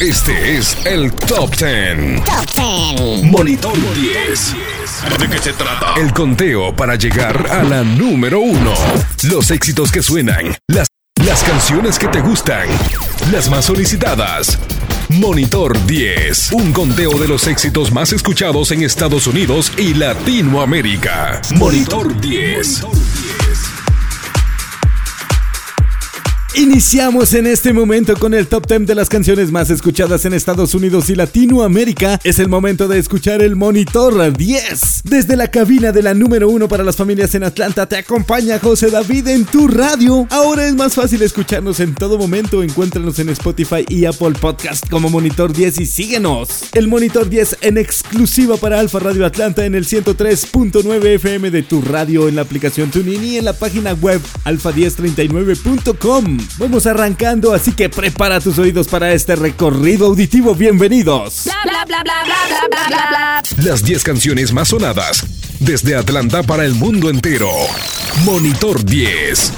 Este es el Top 10. Top 10. Monitor 10. ¿De qué se trata? El conteo para llegar a la número uno. Los éxitos que suenan. Las, las canciones que te gustan. Las más solicitadas. Monitor 10. Un conteo de los éxitos más escuchados en Estados Unidos y Latinoamérica. Monitor 10. Iniciamos en este momento con el top 10 de las canciones más escuchadas en Estados Unidos y Latinoamérica. Es el momento de escuchar el Monitor 10. Desde la cabina de la número 1 para las familias en Atlanta te acompaña José David en tu radio. Ahora es más fácil escucharnos en todo momento. Encuéntranos en Spotify y Apple Podcast como Monitor 10 y síguenos. El Monitor 10 en exclusiva para Alfa Radio Atlanta en el 103.9 FM de tu radio en la aplicación TuneIn y en la página web alfa1039.com. Vamos arrancando, así que prepara tus oídos para este recorrido auditivo. Bienvenidos. Bla bla bla bla bla bla bla bla. Las 10 canciones más sonadas desde Atlanta para el mundo entero. Monitor 10.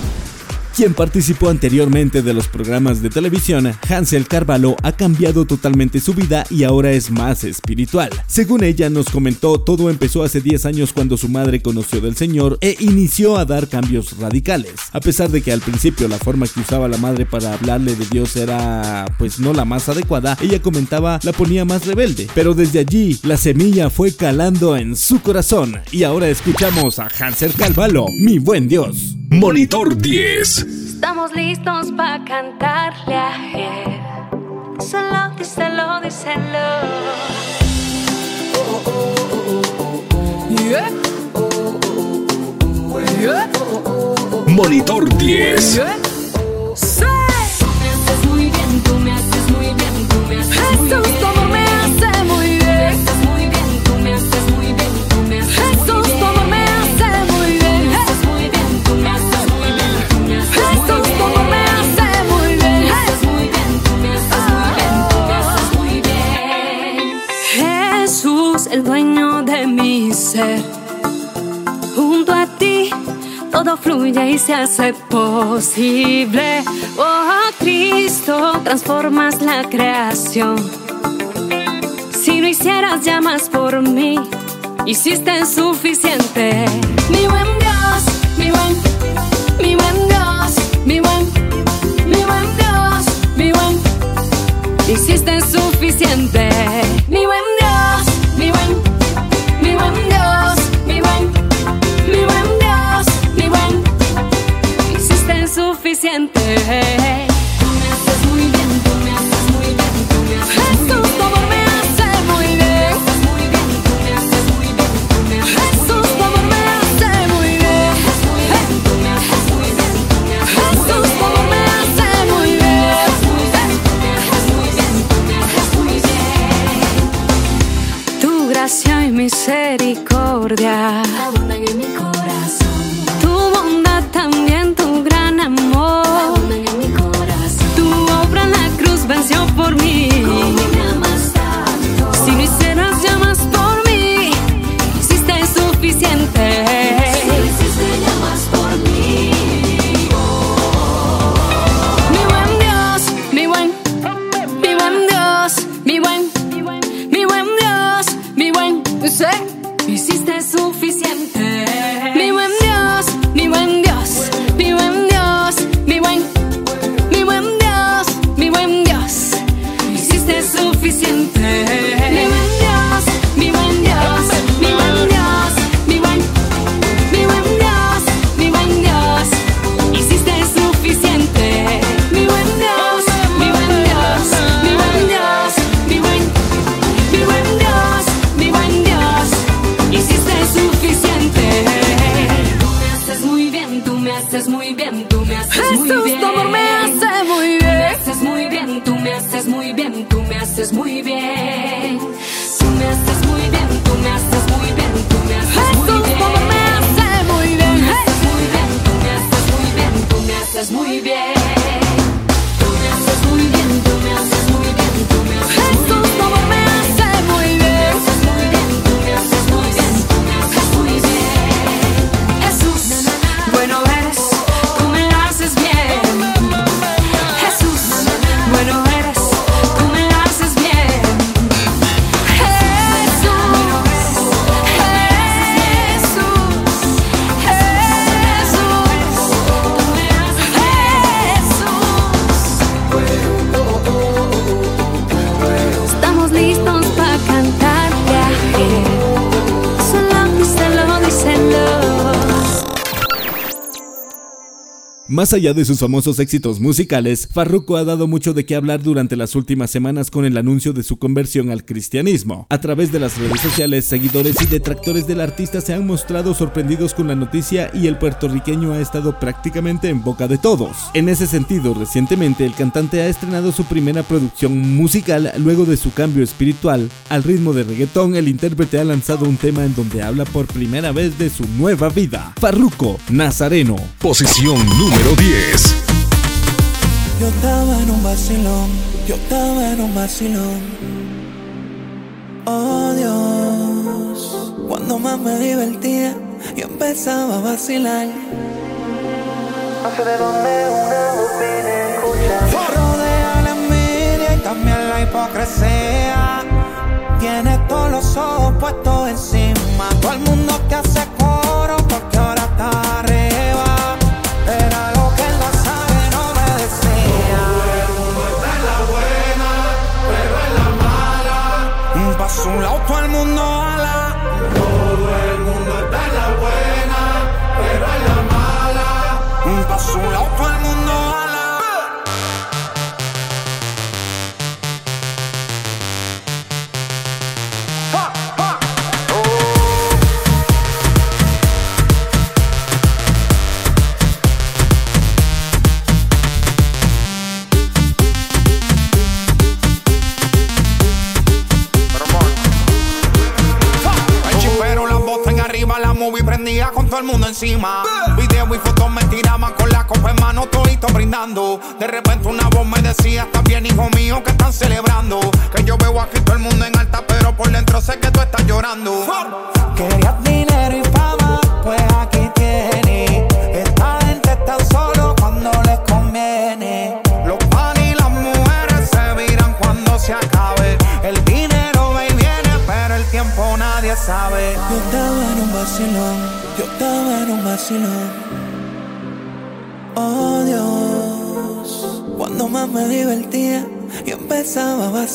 Quien participó anteriormente de los programas de televisión, Hansel Carvalho ha cambiado totalmente su vida y ahora es más espiritual. Según ella nos comentó, todo empezó hace 10 años cuando su madre conoció del Señor e inició a dar cambios radicales. A pesar de que al principio la forma que usaba la madre para hablarle de Dios era pues no la más adecuada, ella comentaba la ponía más rebelde. Pero desde allí la semilla fue calando en su corazón y ahora escuchamos a Hansel Carvalho, mi buen Dios. Monitor 10. Estamos listos para cantarle a él. Díselo, díselo, díselo. Yeah. Yeah. Monitor 10. Sí. Me haces muy bien, tú me haces muy bien, tú me haces muy bien. Fluye y se hace posible. Oh Cristo, transformas la creación. Si no hicieras ya más por mí, hiciste suficiente. Mi buen Dios, mi buen, mi buen Dios, mi buen, mi buen Dios, mi buen, hiciste suficiente. Mi buen misericordia Más allá de sus famosos éxitos musicales, Farruko ha dado mucho de qué hablar durante las últimas semanas con el anuncio de su conversión al cristianismo. A través de las redes sociales, seguidores y detractores del artista se han mostrado sorprendidos con la noticia y el puertorriqueño ha estado prácticamente en boca de todos. En ese sentido, recientemente el cantante ha estrenado su primera producción musical luego de su cambio espiritual. Al ritmo de reggaetón, el intérprete ha lanzado un tema en donde habla por primera vez de su nueva vida. Farruko, Nazareno. Posición número 10. Yo estaba en un vacilón, yo estaba en un vacilón. Oh Dios, cuando más me divertía, yo empezaba a vacilar. No sé de dónde una voz viene escucha. Rodea la envidia y también la hipocresía. Tiene todos los ojos puestos encima. Todo el mundo que hace encima. Video y fotos me tiraban con la copa en mano, todito brindando. De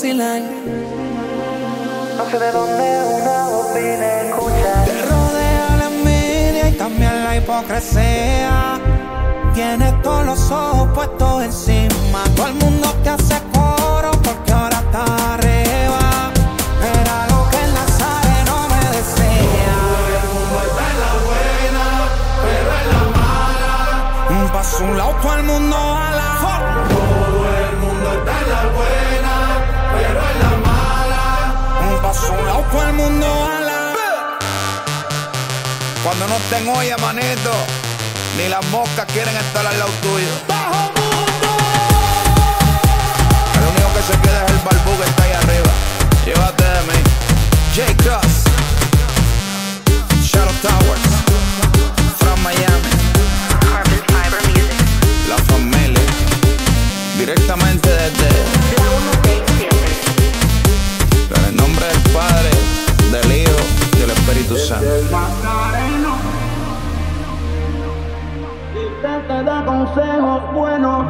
vacilar. No sé de dónde una voz viene a escuchar. Te rodea la envidia y también la hipocresía. Tienes todos los ojos puestos encima. Todo el mundo ala. Cuando no estén oye, manito, ni las moscas quieren estar al lado tuyo. ¡Bajo mundo! El único que se queda es el barbú que está ahí arriba. Llévate de mí. J. Cross. Shadow Towers. From Miami. Espíritu Santo. te da consejos buenos.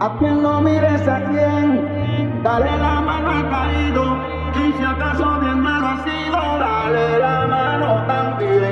A quien no mires a quien, dale la mano al caído. Y si acaso bien malo ha sido, dale la mano también.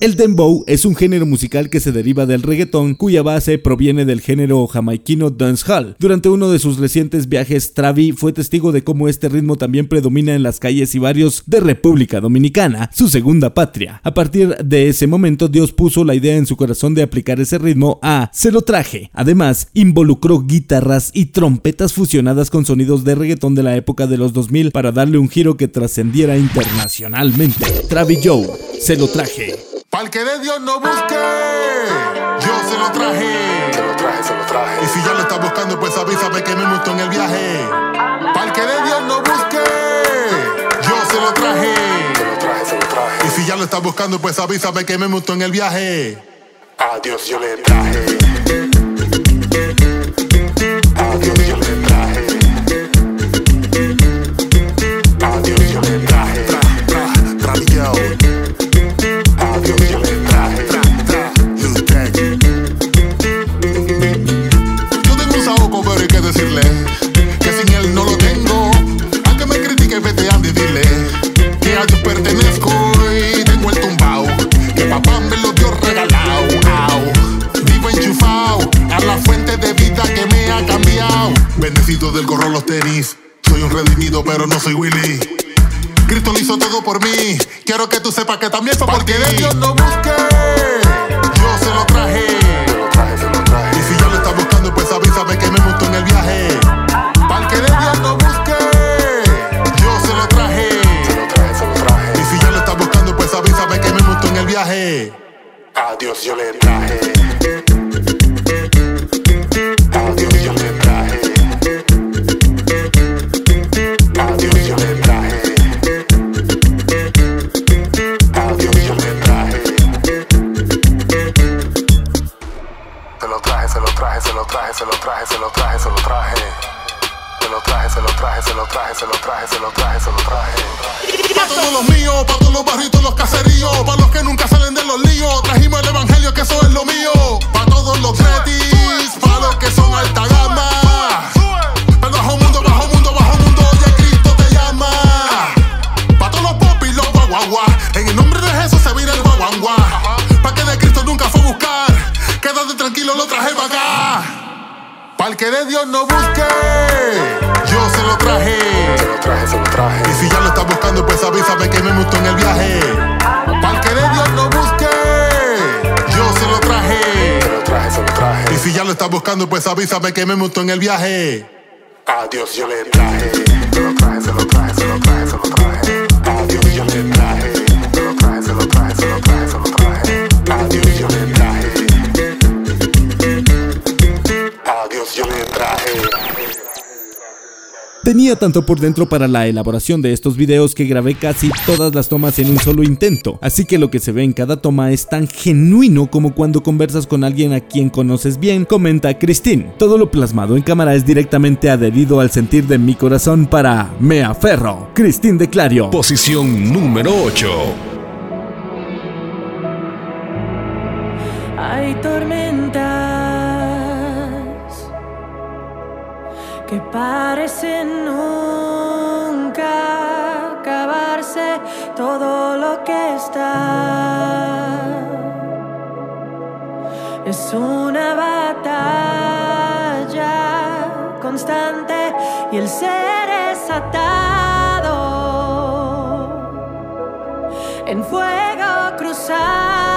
El dembow es un género musical que se deriva del reggaetón, cuya base proviene del género jamaiquino dancehall. Durante uno de sus recientes viajes, Travi fue testigo de cómo este ritmo también predomina en las calles y barrios de República Dominicana, su segunda patria. A partir de ese momento, Dios puso la idea en su corazón de aplicar ese ritmo a Se lo traje. Además, involucró guitarras y trompetas fusionadas con sonidos de reggaetón de la época de los 2000 para darle un giro que trascendiera internacionalmente. Travi Joe, Se lo traje. Pa'l que de Dios no busque, yo se lo traje. Se lo traje, se lo traje. Y si ya lo estás buscando, pues avísame que me montó en el viaje. Pa'l que de Dios no busque, yo se lo traje. Se lo traje, se lo traje. Y si ya lo estás buscando, pues avísame que me montó en el viaje. A Dios yo le traje. Soy Willy. Cristo lo hizo todo por mí. Quiero que tú sepas que también traje, se lo traje, se lo traje, se lo traje, se lo traje. Para todos los míos, para todos los barritos, los caseríos, para los que nunca salen de los líos, trajimos el evangelio que eso es lo mío. Para todos los cretis, para los que son alta gama. Para bajo mundo, bajo mundo, bajo mundo, ya Cristo te llama. Para todos los popis, los guaguaguas, en el nombre de Jesús se vira el guaguangua. Para que de Cristo nunca fue a buscar, quédate tranquilo, lo traje para acá. El que de Dios no busque, yo se lo traje. Se lo traje, se lo traje. Y si ya lo estás buscando, pues avísame que me montó en el viaje. Para el que de Dios no busque, yo se lo traje. Se lo traje, se lo traje. Y si ya lo estás buscando, pues avísame que me montó en el viaje. A Dios yo le traje. Se lo traje, se lo traje, se lo traje, se lo traje. Tenía tanto por dentro para la elaboración de estos videos que grabé casi todas las tomas en un solo intento, así que lo que se ve en cada toma es tan genuino como cuando conversas con alguien a quien conoces bien, comenta Christine. Todo lo plasmado en cámara es directamente adherido al sentir de mi corazón para Me Aferro. Christine de Clario. Posición número 8. Hay tormentas que parecen nunca acabarse todo lo que está. Es una batalla constante y el ser es atado en fuego cruzado.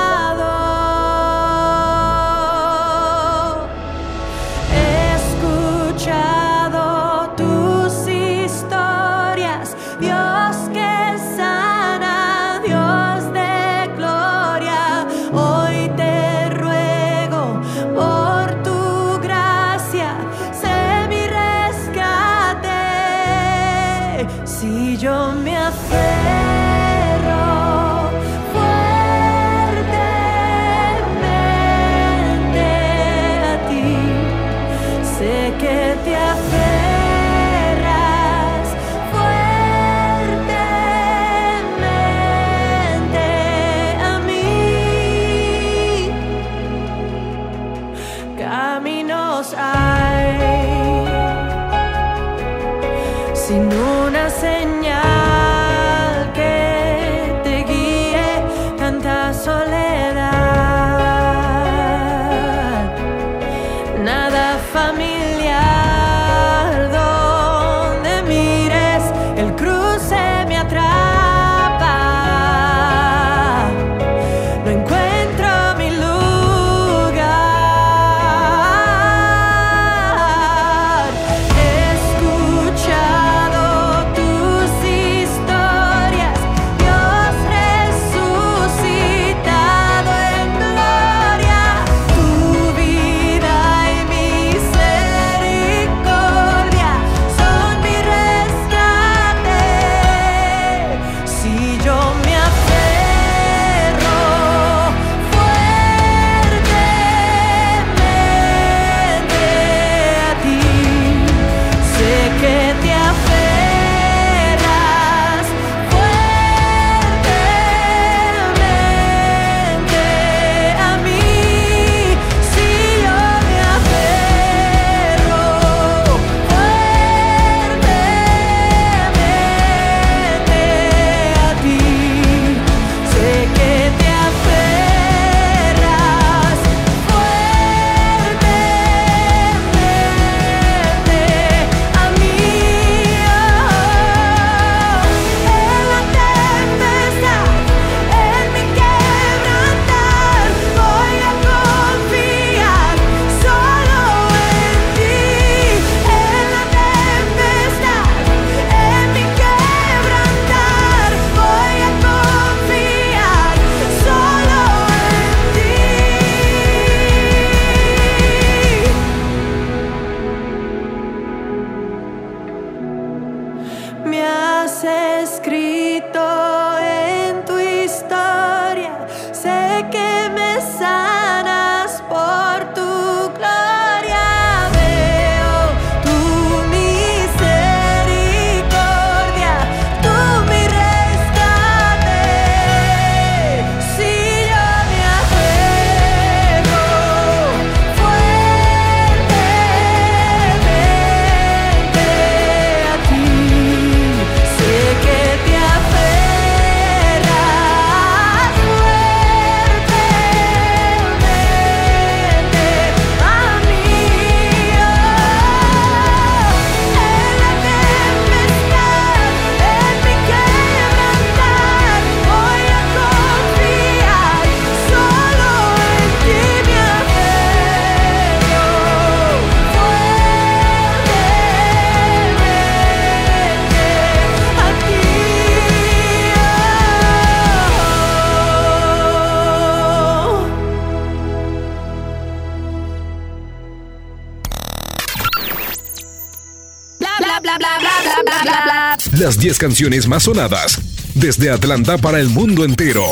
Las 10 canciones más sonadas desde Atlanta para el mundo entero.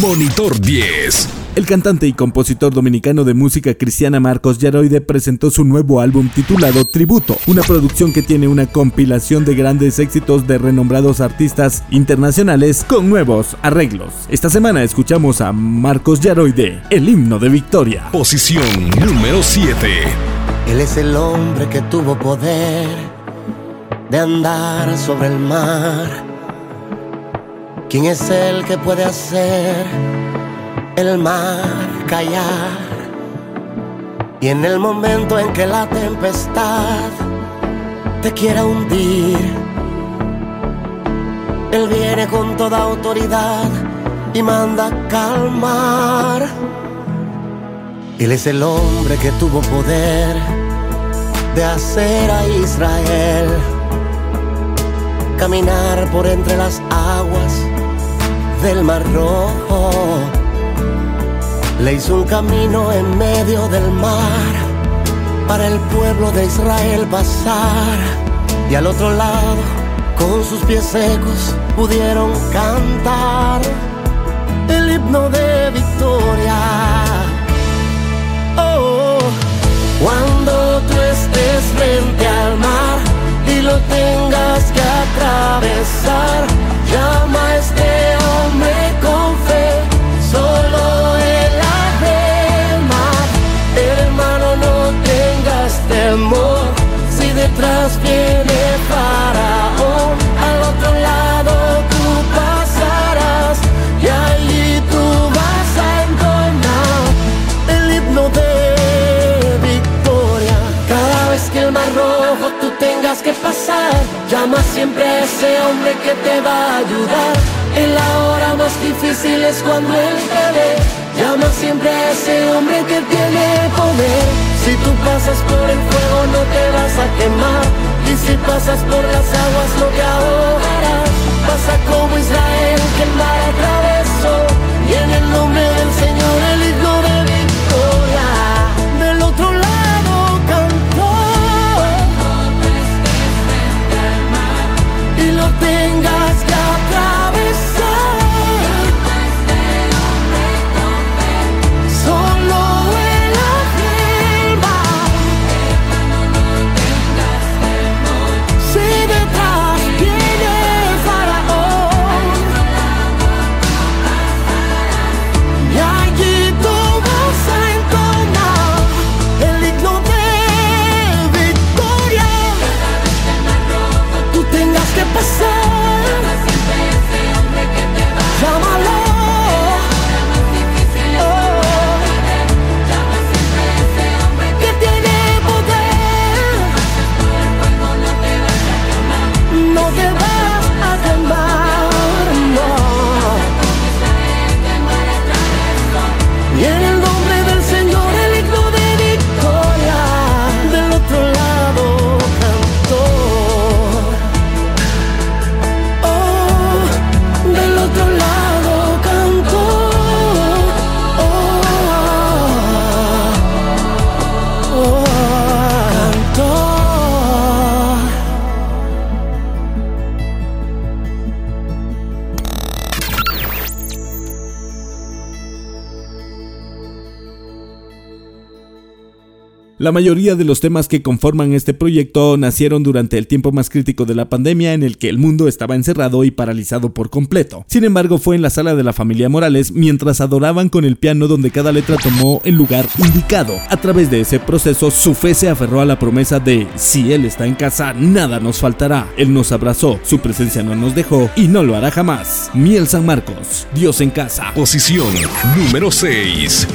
Monitor 10. El cantante y compositor dominicano de música cristiana Marcos Yaroide presentó su nuevo álbum titulado Tributo, una producción que tiene una compilación de grandes éxitos de renombrados artistas internacionales con nuevos arreglos. Esta semana escuchamos a Marcos Yaroide, el himno de victoria. Posición número 7. Él es el hombre que tuvo poder de andar sobre el mar. ¿Quién es el que puede hacer el mar callar? Y en el momento en que la tempestad te quiera hundir, Él viene con toda autoridad y manda calmar. Él es el hombre que tuvo poder de hacer a Israel caminar por entre las aguas del mar rojo. Le hizo un camino en medio del mar para el pueblo de Israel pasar. Y al otro lado, con sus pies secos, pudieron cantar el himno de victoria. Oh, cuando tú estés frente al tengas que atravesar, llama a este hombre con fe, solo él mar. Hermano, no tengas temor, si detrás viene Faraón, llama siempre a ese hombre que te va a ayudar. En la hora más difícil es cuando él te ve. Llama siempre a ese hombre que tiene poder. Si tú pasas por el fuego no te vas a quemar. Y si pasas por las aguas no te ahogarás. Pasa como Israel que el mar atravesó. Y en el nombre del Señor el La mayoría de los temas que conforman este proyecto nacieron durante el tiempo más crítico de la pandemia en el que el mundo estaba encerrado y paralizado por completo. Sin embargo, fue en la sala de la familia Morales mientras adoraban con el piano donde cada letra tomó el lugar indicado. A través de ese proceso, su fe se aferró a la promesa de si Él está en casa, nada nos faltará. Él nos abrazó, su presencia no nos dejó y no lo hará jamás. Miel San Marcos, Dios en casa. Posición número 6.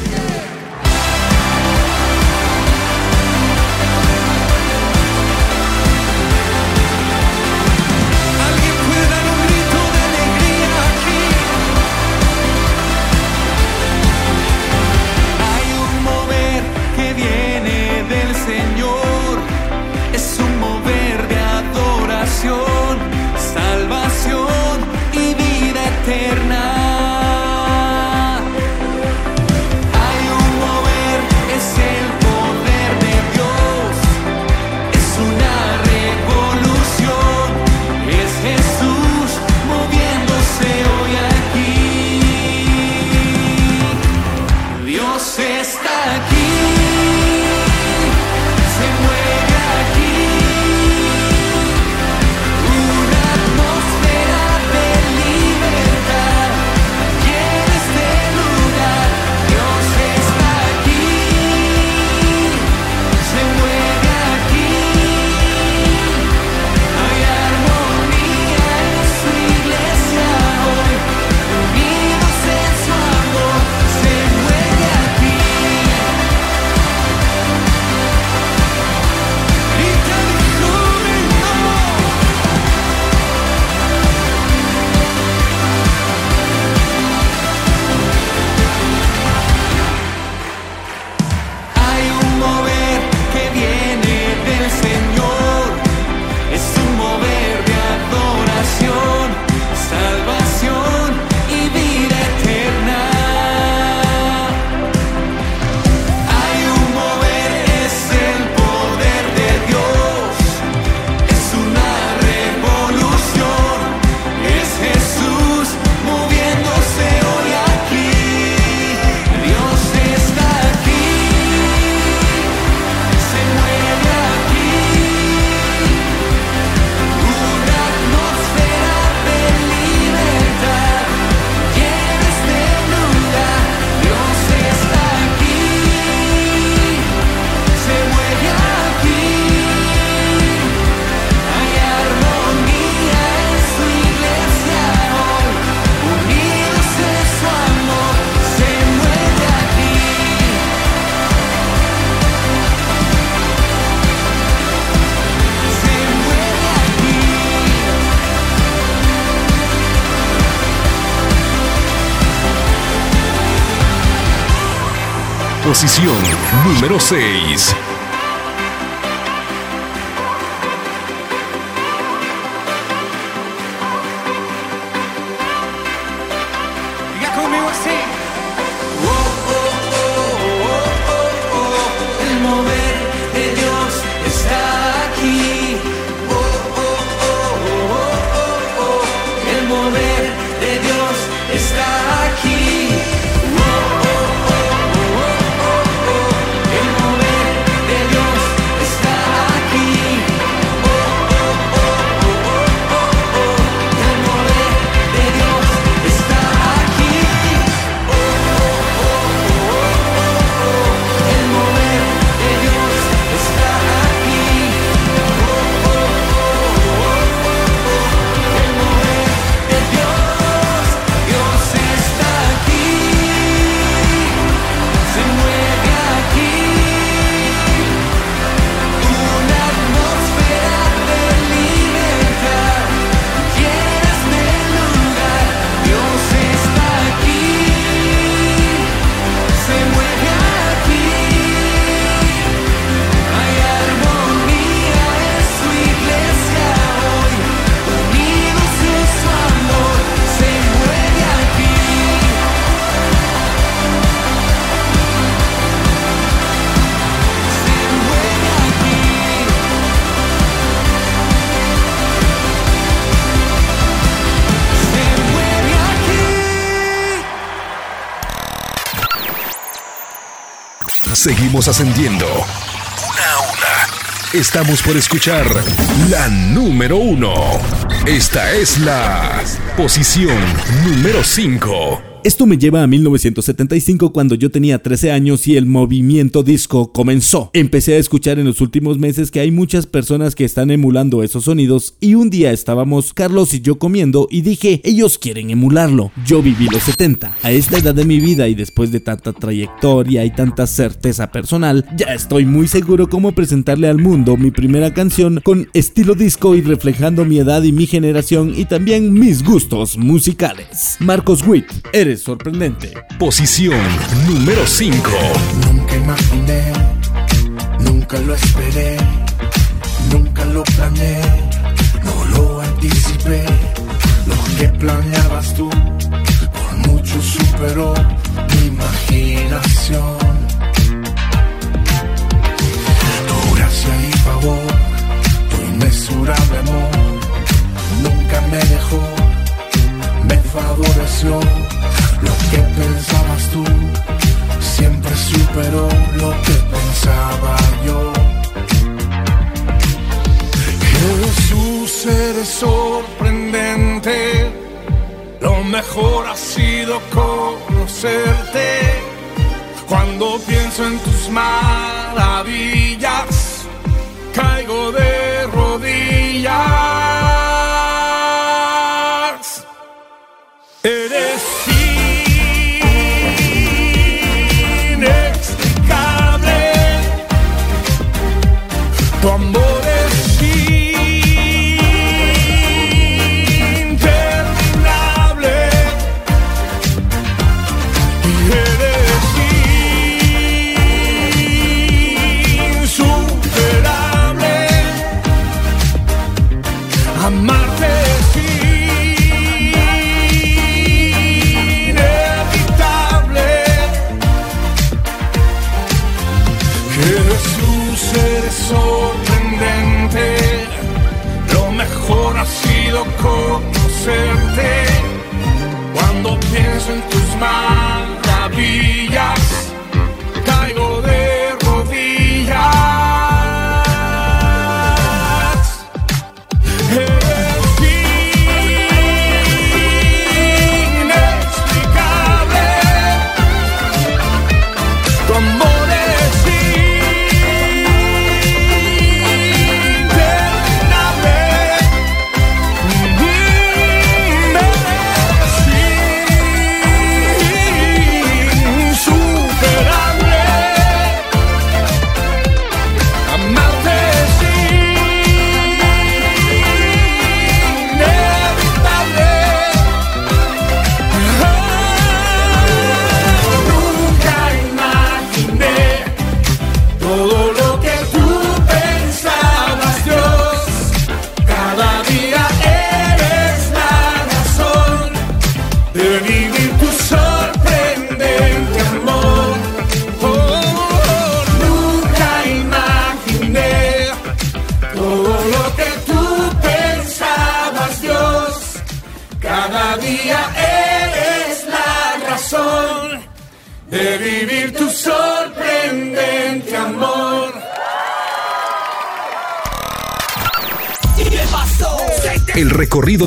Posición número 6. Seguimos ascendiendo. Una a una. Estamos por escuchar la número uno. Esta es la posición número 5. Esto me lleva a 1975 cuando yo tenía 13 años y el movimiento disco comenzó. Empecé a escuchar en los últimos meses que hay muchas personas que están emulando esos sonidos y un día estábamos Carlos y yo comiendo y dije, ellos quieren emularlo. Yo viví los 70. A esta edad de mi vida y después de tanta trayectoria y tanta certeza personal, ya estoy muy seguro cómo presentarle al mundo mi primera canción con estilo disco y reflejando mi edad y mi generación y también mis gustos musicales. Marcos Witt, eres sorprendente. Posición número 5. Nunca imaginé, nunca lo esperé, nunca lo planeé, no lo anticipé. Lo que planeabas tú, por mucho superó mi imaginación. Tu gracia y favor, tu inmesurable amor, nunca me dejó, me favoreció. Lo que pensabas tú siempre superó lo que pensaba yo. Jesús, eres sorprendente. Lo mejor ha sido conocerte. Cuando pienso en tus maravillas, caigo de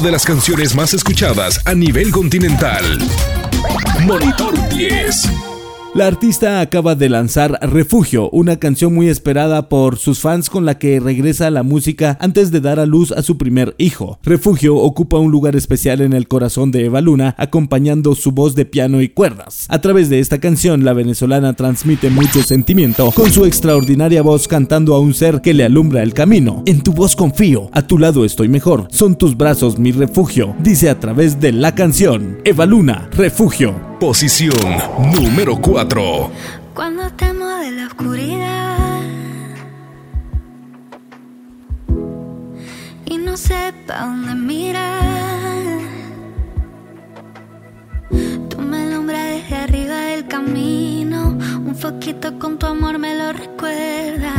de las canciones más escuchadas a nivel continental. Monitor 10. La artista acaba de lanzar Refugio, una canción muy esperada por sus fans con la que regresa a la música antes de dar a luz a su primer hijo. Refugio ocupa un lugar especial en el corazón de Eva Luna, acompañando su voz de piano y cuerdas. A través de esta canción, la venezolana transmite mucho sentimiento, con su extraordinaria voz cantando a un ser que le alumbra el camino. En tu voz confío, a tu lado estoy mejor, son tus brazos mi refugio, dice a través de la canción. Eva Luna, Refugio. Posición número 4. Cuando temo de la oscuridad y no sepa dónde mirar, tú me alumbras desde arriba del camino. Un foquito con tu amor me lo recuerda.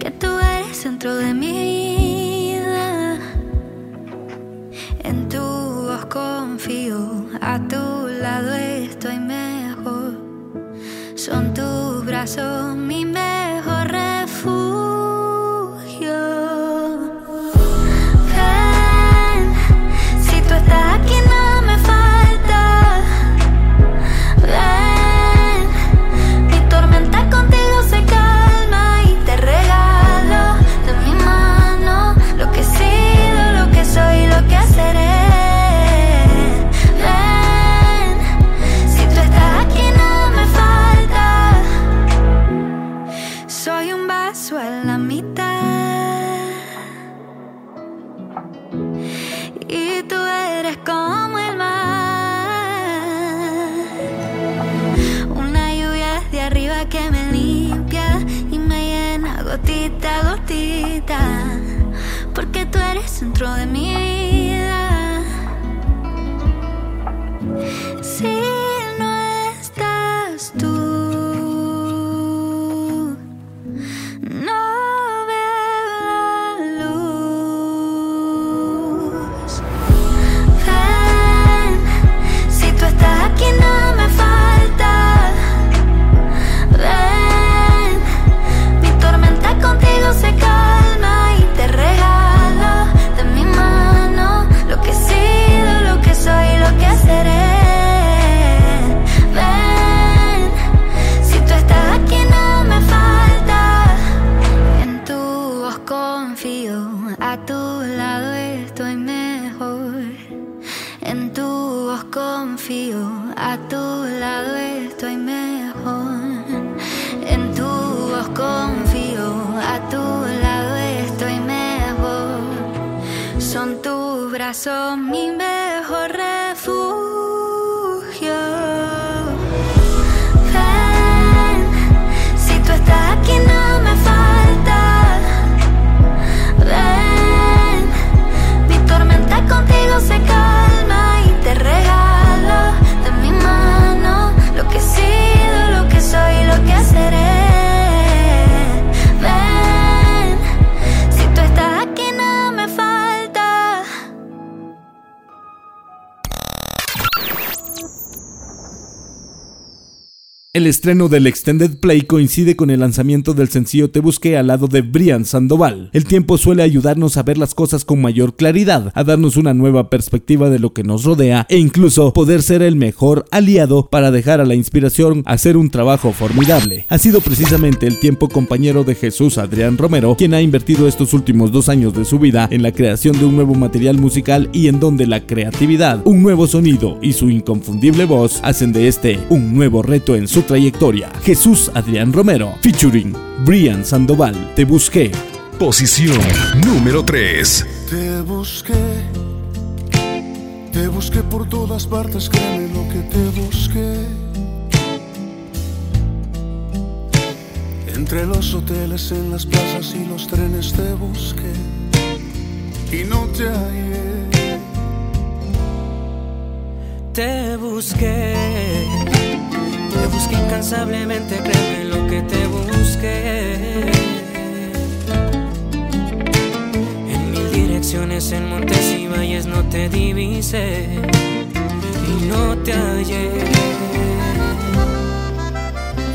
Que tú eres centro de mi tus El estreno del Extended Play coincide con el lanzamiento del sencillo Te Busqué al lado de Brian Sandoval. El tiempo suele ayudarnos a ver las cosas con mayor claridad, a darnos una nueva perspectiva de lo que nos rodea e incluso poder ser el mejor aliado para dejar a la inspiración hacer un trabajo formidable. Ha sido precisamente el tiempo compañero de Jesús Adrián Romero quien ha invertido estos últimos dos años de su vida en la creación de un nuevo material musical y en donde la creatividad, un nuevo sonido y su inconfundible voz hacen de este un nuevo reto en su trayectoria. Jesús Adrián Romero, featuring Brian Sandoval, Te Busqué. Posición número 3. Te busqué, te busqué por todas partes, créeme lo que te busqué. Entre los hoteles, en las plazas y los trenes te busqué y no te hallé. Te busqué, te busqué incansablemente, créeme lo que te busqué. En mil direcciones, en montes y valles no te divisé y no te hallé.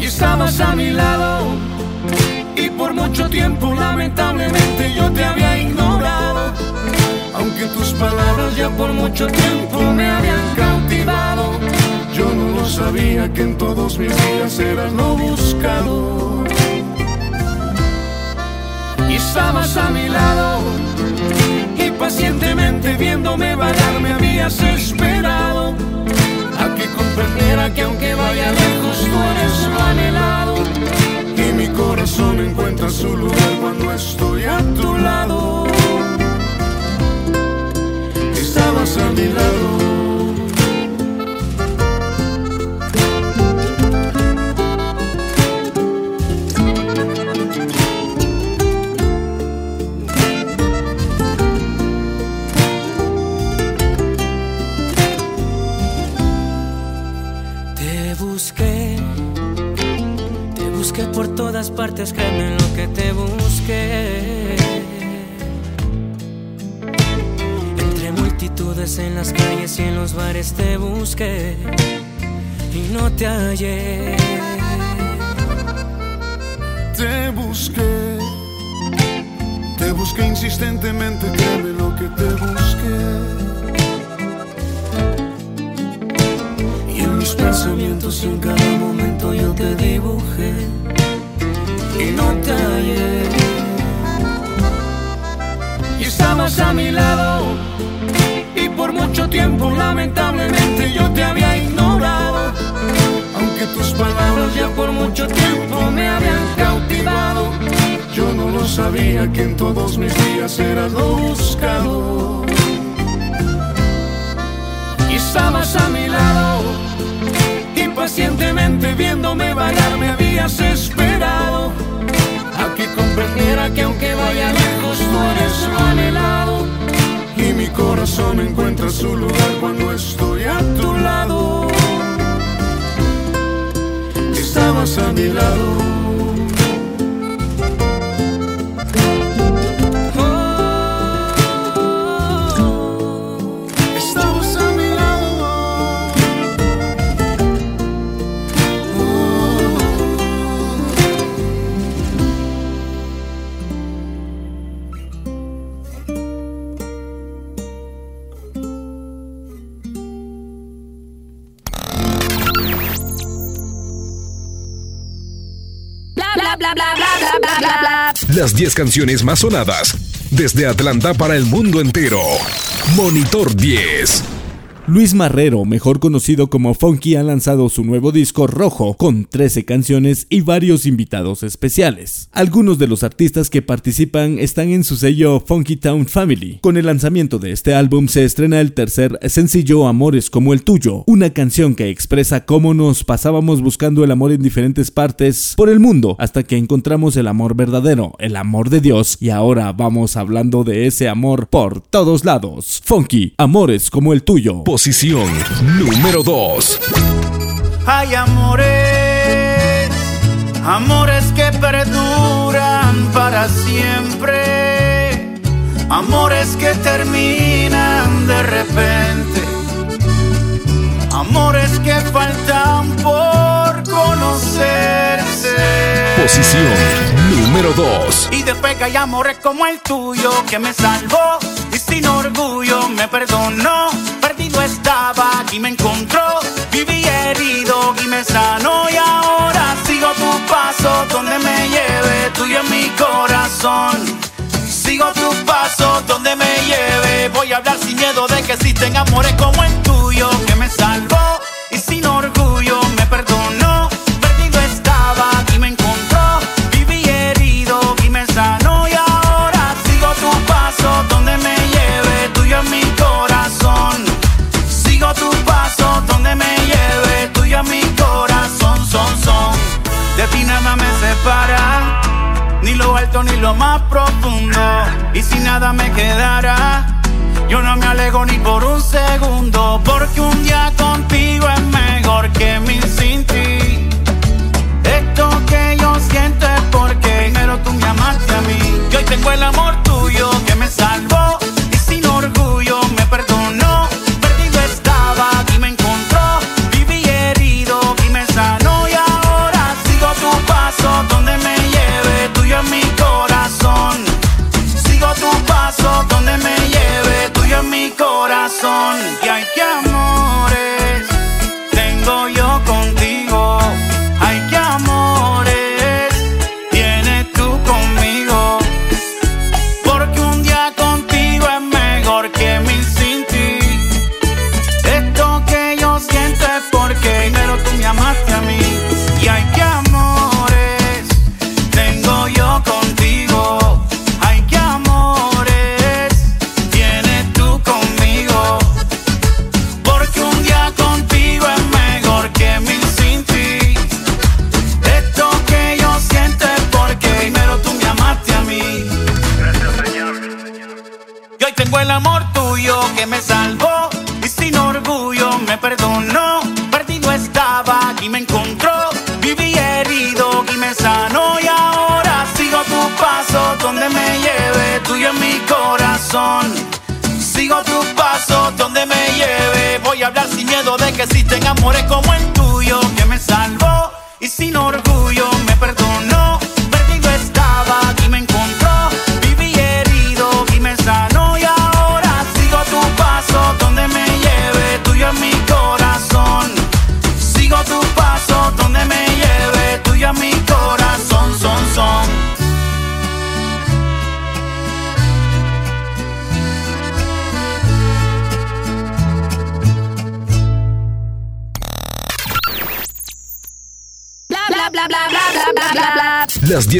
estabas a mi lado y por mucho tiempo lamentablemente yo te había ignorado. Aunque tus palabras ya por mucho tiempo me habían yo no lo sabía que en todos mis días eras lo buscado. Y estabas a mi lado y pacientemente viéndome vagar me habías esperado a que comprendiera que aunque vaya lejos tú eres lo anhelado y mi corazón encuentra su lugar cuando estoy a tu lado. Los bares te busqué y no te hallé. Te busqué, te busqué insistentemente, créeme lo que te busqué. Y en mis pensamientos en cada momento yo te dibujé y no te hallé. y estabas a mi lado mucho tiempo lamentablemente yo te había ignorado. Aunque tus palabras ya por mucho tiempo me habían cautivado yo no lo sabía que en todos mis días eras lo buscado. Y estabas a mi lado impacientemente viéndome vagar me habías esperado. A que comprendiera que aunque vaya lejos tú eres lo anhelado mi corazón encuentra su lugar cuando estoy a tu lado. Estabas a mi lado. Las 10 canciones más sonadas desde Atlanta para el mundo entero. Monitor 10. Luis Marrero, mejor conocido como Funky, ha lanzado su nuevo disco Rojo con 13 canciones y varios invitados especiales. Algunos de los artistas que participan están en su sello Funky Town Family. Con el lanzamiento de este álbum se estrena el tercer sencillo Amores como el tuyo, una canción que expresa cómo nos pasábamos buscando el amor en diferentes partes por el mundo hasta que encontramos el amor verdadero, el amor de Dios y ahora vamos hablando de ese amor por todos lados. Funky, Amores como el tuyo. Posición número 2. Hay amores, amores que perduran para siempre, amores que terminan de repente, amores que faltan por conocerse. Posición número 2. Y después que hay amores como el tuyo que me salvó y sin orgullo me perdonó. Sigo tu paso donde me lleve. Voy a hablar sin miedo de que existen amores como el tuyo que me salvó ni lo más profundo. Y si nada me quedara, yo no me alejo ni por un segundo. Porque un día contigo es mejor que mil sin ti. Esto que yo siento es porque primero tú me amaste a mí. Y hoy tengo el amor tuyo que me salvó.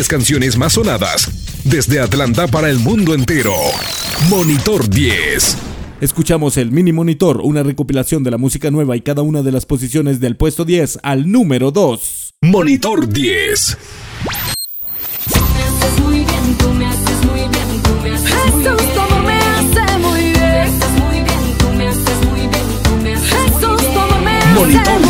10 canciones más sonadas desde Atlanta para el mundo entero. Monitor 10. Escuchamos el Mini Monitor, una recopilación de la música nueva y cada una de las posiciones del puesto 10 al número 2. Monitor 10. Me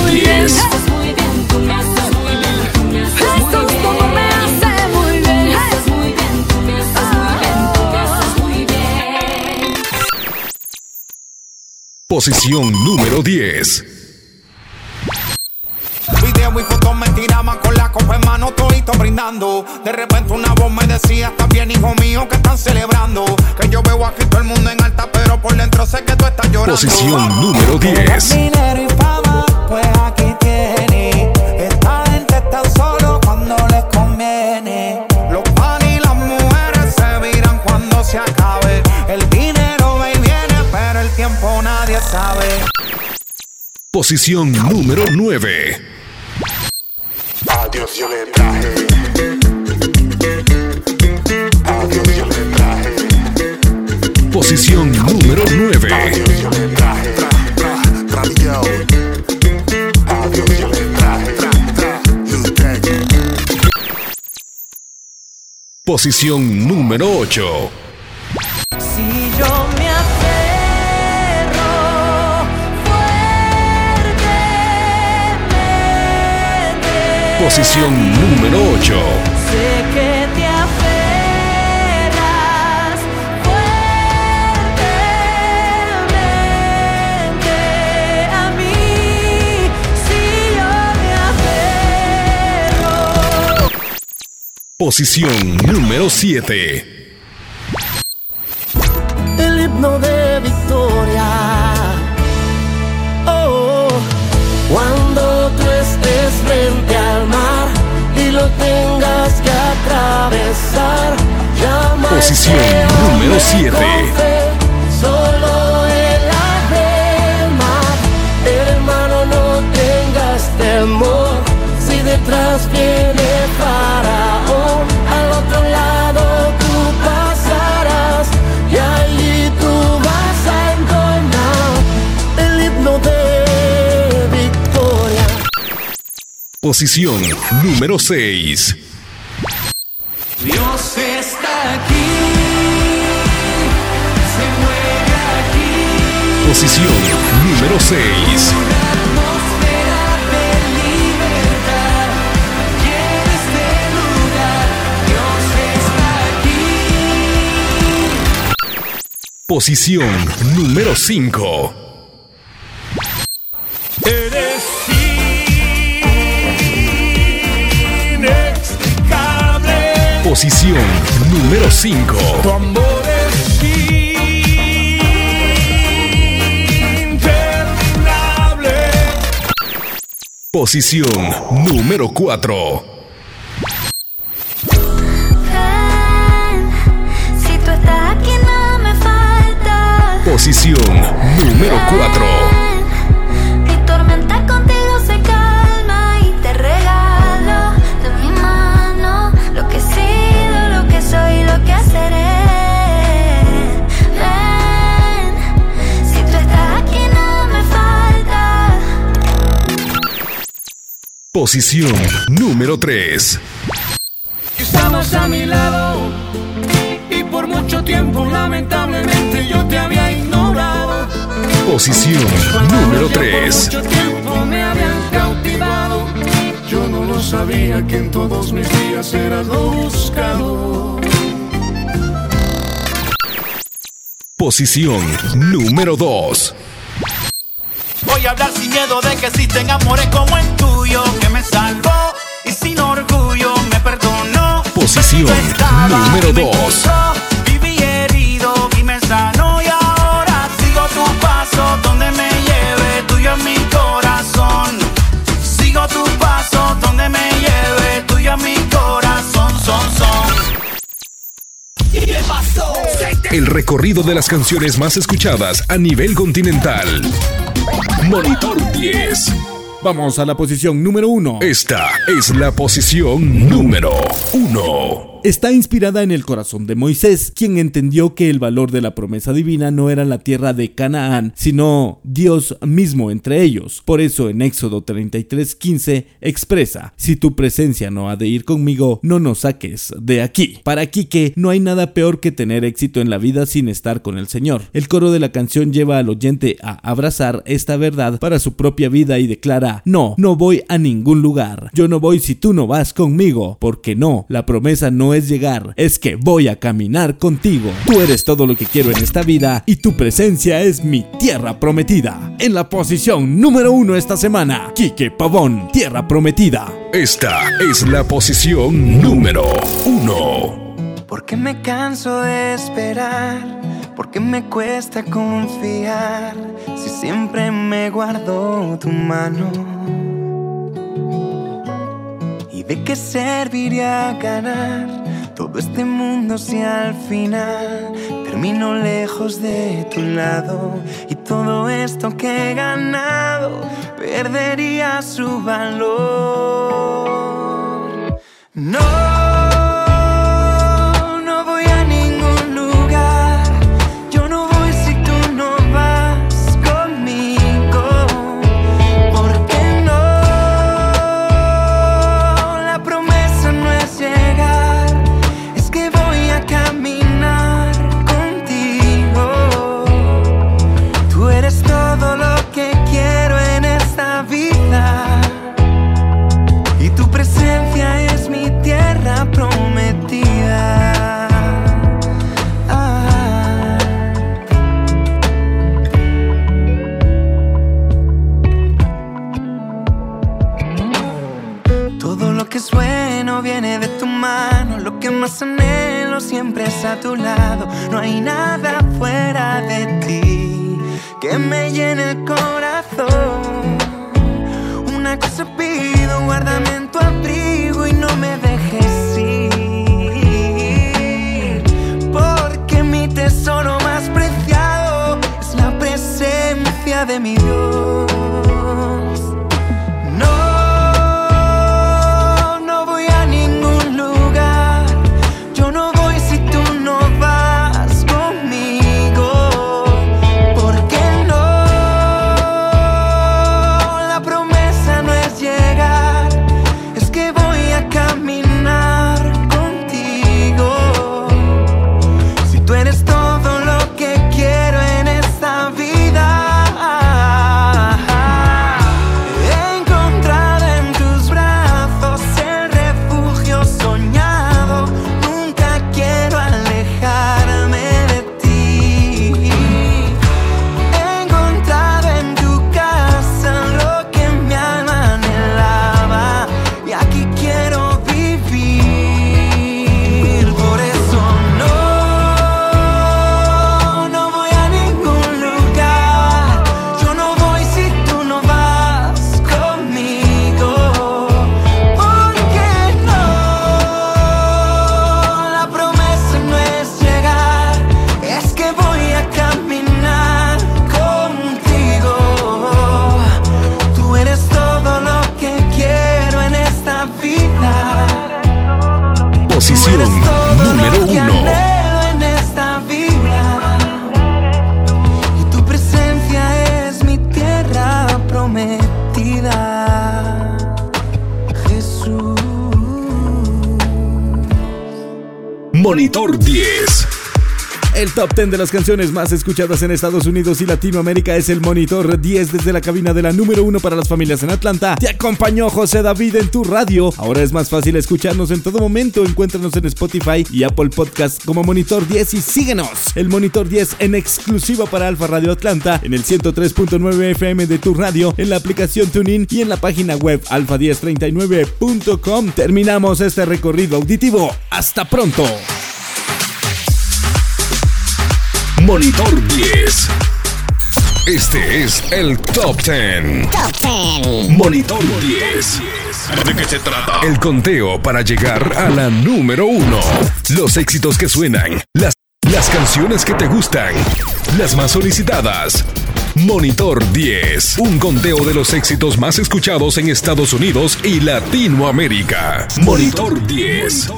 Posición número 10. Video y fotos me tiraban con la copa en mano, todito brindando. De repente una voz me decía, está bien, hijo mío, que están celebrando. Que yo veo aquí todo el mundo en alta, pero por dentro sé que tú estás llorando. Posición número 10. Dinero y fama, pues aquí tiene. Esta gente está solo sabe. Posición número 9. Adiós, yo le traje. Adiós, yo le traje. Posición número 9. Adiós, yo le traje. Tra, tra, radio. Adiós, yo le traje. Tra, tra, Lutec. Posición número 8. Si yo Posición número 8. sé que te aferras fuertemente a mí. Si yo me aferro. Posición número 7. el himno de victoria. Posición número hombre siete. con fe, Solo el mar, hermano, no tengas temor. Si detrás viene Faraón, al otro lado tú pasarás y allí tú vas a entonar el himno de victoria. Posición número 6 aquí. Posición número 6. Posición número 5. Posición número 5. Tu amor es interminable. Posición número 4. Ven, si tú estás aquí no me falta. Posición número 4. Posición número 3. Estamos a mi lado y por mucho tiempo lamentablemente yo te Posición número 3. Mucho tiempo me habían cautivado. Yo no lo sabía que en todos mis días era lo buscado. Posición número 2. Voy a hablar sin miedo de que existen amores como el tuyo que me salvó y sin orgullo me perdonó. Posición número y me 2. encontró. Viví herido y me sanó y ahora sigo tu paso donde me lleve tuyo en mi corazón. Sigo tu paso donde me lleve tuyo en mi corazón. Son, son. ¿Qué pasó? El recorrido de las canciones más escuchadas a nivel continental. Monitor 10. Vamos a la posición número 1. Esta es la posición número 1. Está inspirada en el corazón de Moisés, quien entendió que el valor de la promesa divina no era la tierra de Canaán, sino Dios mismo entre ellos. Por eso en Éxodo 33:15 expresa, si tu presencia no ha de ir conmigo, no nos saques de aquí. Para Quique, no hay nada peor que tener éxito en la vida sin estar con el Señor. El coro de la canción lleva al oyente a abrazar esta verdad para su propia vida y declara, no, no voy a ningún lugar. Yo no voy si tú no vas conmigo, porque no, la promesa no es llegar, es que voy a caminar contigo. Tú eres todo lo que quiero en esta vida y tu presencia es mi tierra prometida. En la posición número uno esta semana, Quique Pavón, Tierra Prometida. Esta es la posición número 1. ¿Por qué me canso de esperar? ¿Por qué me cuesta confiar? Si siempre me guardo tu mano. ¿Y de qué serviría ganar todo este mundo si al final termino lejos de tu lado? Y todo esto que he ganado perdería su valor. No siempre es a tu lado. No hay nada 10. El top 10 de las canciones más escuchadas en Estados Unidos y Latinoamérica es el Monitor 10 desde la cabina de la número 1 para las familias en Atlanta. Te acompañó José David en tu radio. Ahora es más fácil escucharnos en todo momento. Encuéntranos en Spotify y Apple Podcast como Monitor 10 y síguenos. El Monitor 10 en exclusiva para Alfa Radio Atlanta en el 103.9 FM de tu radio, en la aplicación TuneIn y en la página web alfa1039.com. Terminamos este recorrido auditivo. Hasta pronto. Monitor 10. Este es el Top 10. Top 10. Monitor 10. ¿De qué se trata? El conteo para llegar a la número 1. Los éxitos que suenan. Las, las canciones que te gustan. Las más solicitadas. Monitor 10. Un conteo de los éxitos más escuchados en Estados Unidos y Latinoamérica. Monitor 10.